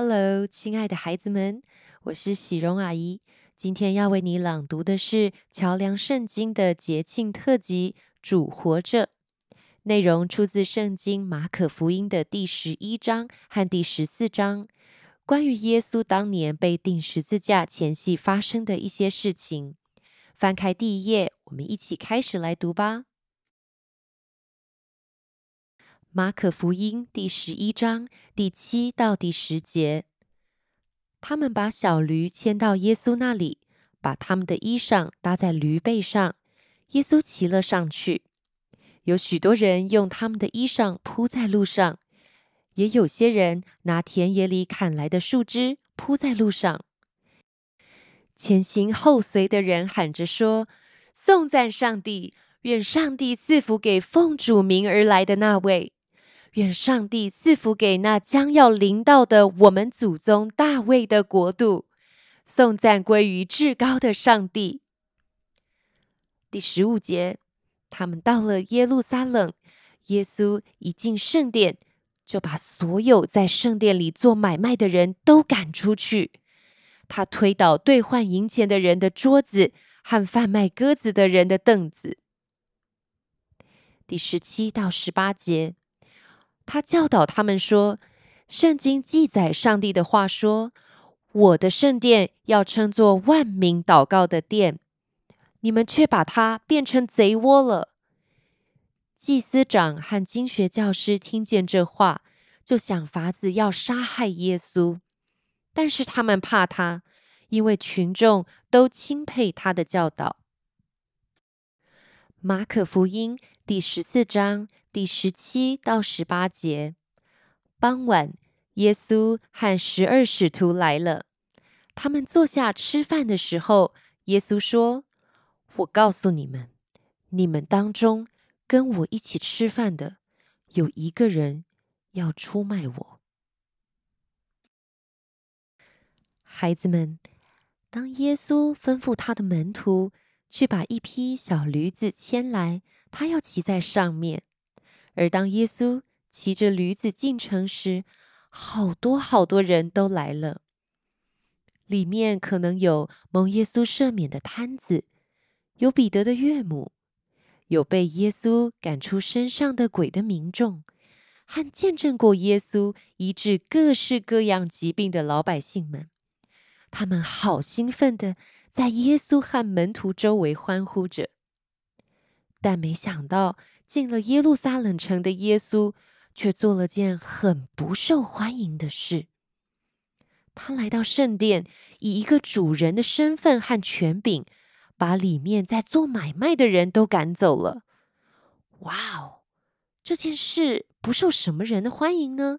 Hello，亲爱的孩子们，我是喜荣阿姨。今天要为你朗读的是《桥梁圣经》的节庆特辑《主活着》，内容出自圣经马可福音的第十一章和第十四章，关于耶稣当年被钉十字架前夕发生的一些事情。翻开第一页，我们一起开始来读吧。马可福音第十一章第七到第十节，他们把小驴牵到耶稣那里，把他们的衣裳搭在驴背上，耶稣骑了上去。有许多人用他们的衣裳铺在路上，也有些人拿田野里砍来的树枝铺在路上。前行后随的人喊着说：“颂赞上帝！愿上帝赐福给奉主名而来的那位。”愿上帝赐福给那将要临到的我们祖宗大卫的国度，颂赞归于至高的上帝。第十五节，他们到了耶路撒冷，耶稣一进圣殿，就把所有在圣殿里做买卖的人都赶出去。他推倒兑换银钱的人的桌子和贩卖鸽子的人的凳子。第十七到十八节。他教导他们说：“圣经记载上帝的话说，我的圣殿要称作万民祷告的殿，你们却把它变成贼窝了。”祭司长和经学教师听见这话，就想法子要杀害耶稣，但是他们怕他，因为群众都钦佩他的教导。马可福音第十四章。第十七到十八节，傍晚，耶稣和十二使徒来了。他们坐下吃饭的时候，耶稣说：“我告诉你们，你们当中跟我一起吃饭的，有一个人要出卖我。”孩子们，当耶稣吩咐他的门徒去把一匹小驴子牵来，他要骑在上面。而当耶稣骑着驴子进城时，好多好多人都来了。里面可能有蒙耶稣赦免的摊子，有彼得的岳母，有被耶稣赶出身上的鬼的民众，和见证过耶稣医治各式各样疾病的老百姓们。他们好兴奋的在耶稣和门徒周围欢呼着，但没想到。进了耶路撒冷城的耶稣，却做了件很不受欢迎的事。他来到圣殿，以一个主人的身份和权柄，把里面在做买卖的人都赶走了。哇哦！这件事不受什么人的欢迎呢？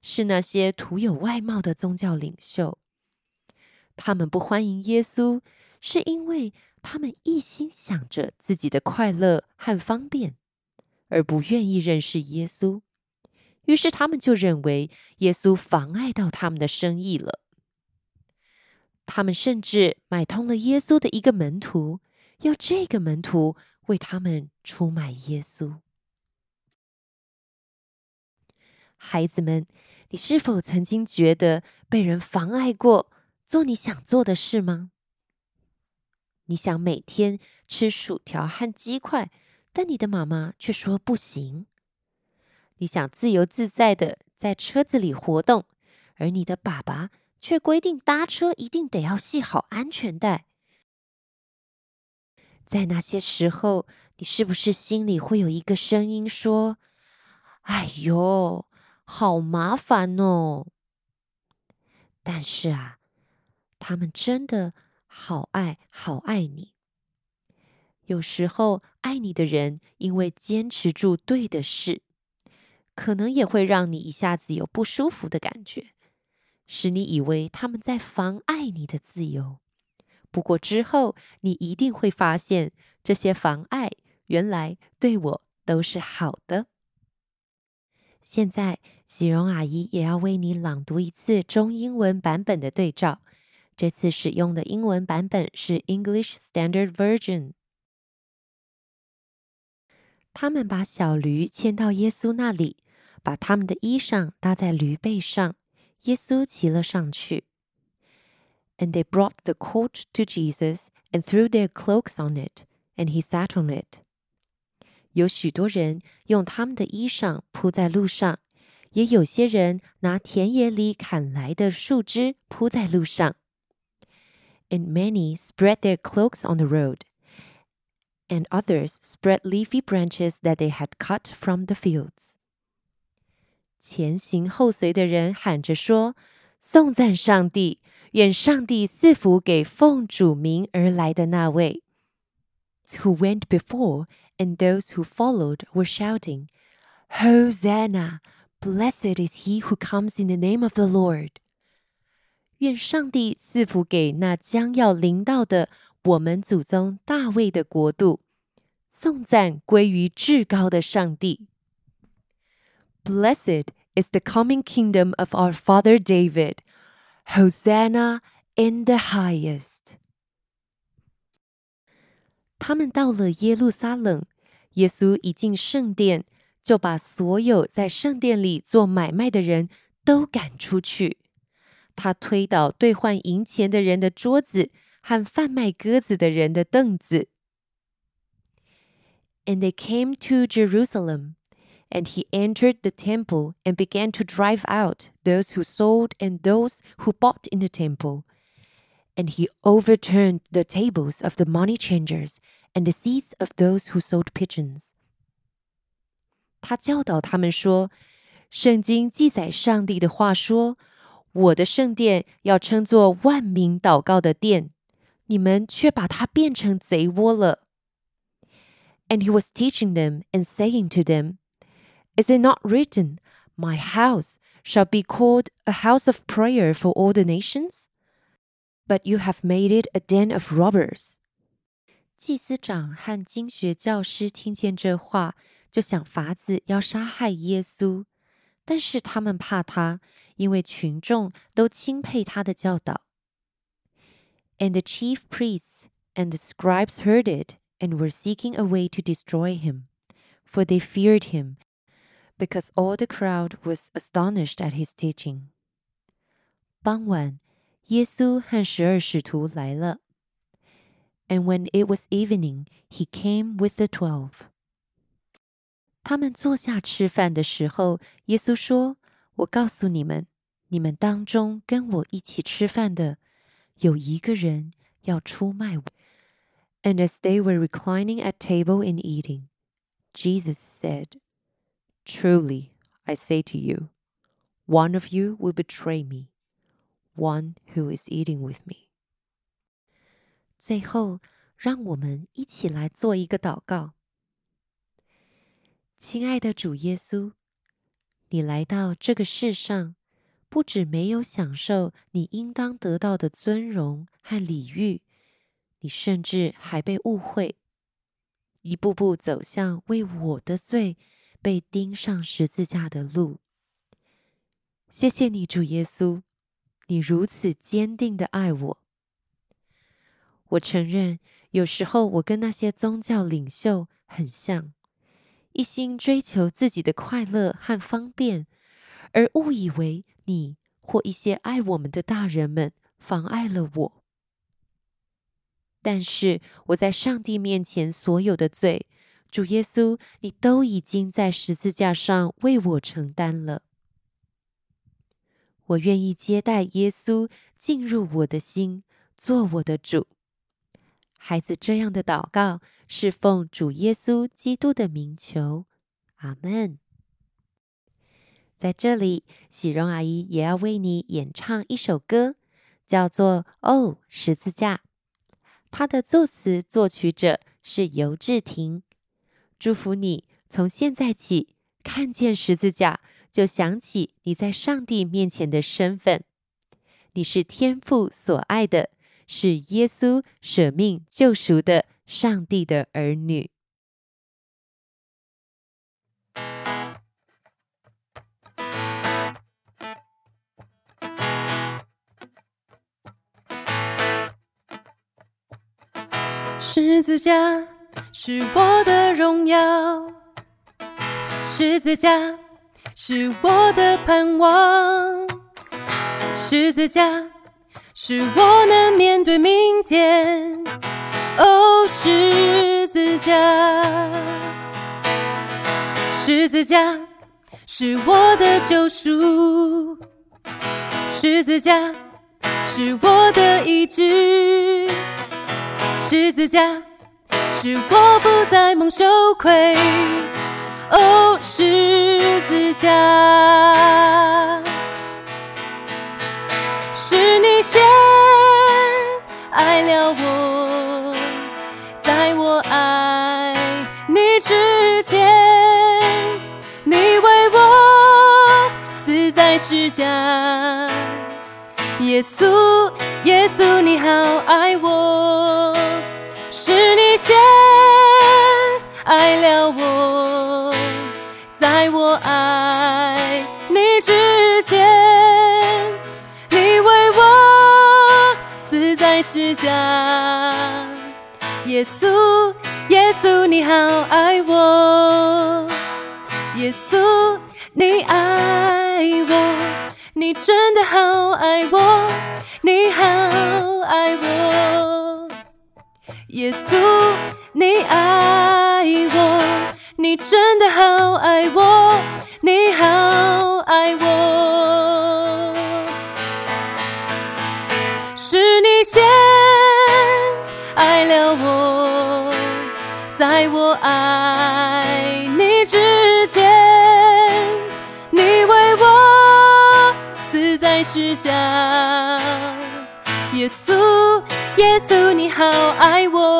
是那些徒有外貌的宗教领袖。他们不欢迎耶稣，是因为。他们一心想着自己的快乐和方便，而不愿意认识耶稣。于是他们就认为耶稣妨碍到他们的生意了。他们甚至买通了耶稣的一个门徒，要这个门徒为他们出卖耶稣。孩子们，你是否曾经觉得被人妨碍过做你想做的事吗？你想每天吃薯条和鸡块，但你的妈妈却说不行。你想自由自在的在车子里活动，而你的爸爸却规定搭车一定得要系好安全带。在那些时候，你是不是心里会有一个声音说：“哎呦，好麻烦哦！”但是啊，他们真的。好爱好爱你。有时候，爱你的人因为坚持住对的事，可能也会让你一下子有不舒服的感觉，使你以为他们在妨碍你的自由。不过之后，你一定会发现，这些妨碍原来对我都是好的。现在，喜荣阿姨也要为你朗读一次中英文版本的对照。这次使用的英文版本是 English Standard Version。他们把小驴牵到耶稣那里，把他们的衣裳搭在驴背上， 耶稣骑了上去。And they brought the colt to Jesus and threw their cloaks on it, and he sat on it. 有许多人用他们的衣裳铺在路上，也有些人拿田野里砍来的树枝铺在路上。 And many spread their cloaks on the road, and others spread leafy branches that they had cut from the fields. 前行后随的人喊着说：“颂赞上帝，愿上帝赐福给奉主名而来的那位。” Who went before and those who followed were shouting, Hosanna! Blessed is he who comes in the name of the Lord. 愿上帝赐福给那将要临到的我们祖宗大卫的国度。颂赞归于至高的上帝。Blessed is the coming kingdom of our father David. Hosanna in the highest. 他们到了耶路撒冷，耶稣一进圣殿，就把所有在圣殿里做买卖的人都赶出去。他推倒兑换银钱的人的桌子和贩卖鸽子的人的凳子。And they came to Jerusalem, and he entered the temple and began to drive out those who sold and those who bought in the temple and he overturned the tables of the money changers and the seats of those who sold pigeons. 他教导他们说：“圣经记载上帝的话说， 我的圣殿要称作万民祷告的殿，你们却把它变成贼窝了。” And he was teaching them and saying to them, Is it not written, My house shall be called a house of prayer for all the nations? but you have made it a den of robbers. 祭司长和经学教师听见这话，就想法子要杀害耶稣， 但是他们怕他，因为群众都钦佩他的教导。And the chief priests and the scribes heard it and were seeking a way to destroy him, for they feared him, because all the crowd was astonished at his teaching. 傍晚。耶稣和十二使徒来了。And when it was evening, he came with the twelve. 他们坐下吃饭的时候，耶稣说：“我告诉你们，你们当中跟我一起吃饭的，有一个人要出卖我。” And as they were reclining at table and eating, Jesus said, Truly, I say to you, one of you will betray me one who is eating with me。最后，让我们一起来做一个祷告。 亲爱的主耶稣，你来到这个世上，不止没有享受你应当得到的尊荣和礼遇，你甚至还被误会，一步步走向为我的罪被钉上十字架的路。谢谢你，主耶稣。你如此坚定的爱我，我承认有时候我跟那些宗教领袖很像，一心追求自己的快乐和方便，而误以为你或一些爱我们的大人们妨碍了我。但是我在上帝面前所有的罪，主耶稣，你都已经在十字架上为我承担了。我愿意接待耶稣进入我的心，做我的主。孩子这样的祷告是奉主耶稣基督的名求，阿门。在这里，喜荣阿姨也要为你演唱一首歌，叫做《哦十字架》。它的作词作曲者是尤志婷。祝福你从现在起看见十字架。就想起你在上帝面前的身份，你是天父所爱的，是耶稣舍命救赎的上帝的儿女。十字架是我的荣耀，十字架。是我的盼望，十字架使我能面对明天。哦，十字架，十字架是我的救赎，十字架是我的意志，十字架使我不再蒙羞愧。哦，十字架，是你先爱了我，在我爱你之前，你为我死在十架。耶稣，耶稣，你好爱我，死在十架。耶稣，耶稣，你好爱我，耶稣，你爱我。你真的好爱我，你好爱我，耶稣，你爱我，你真的好爱我，死在十架。耶稣，耶稣，你好爱我。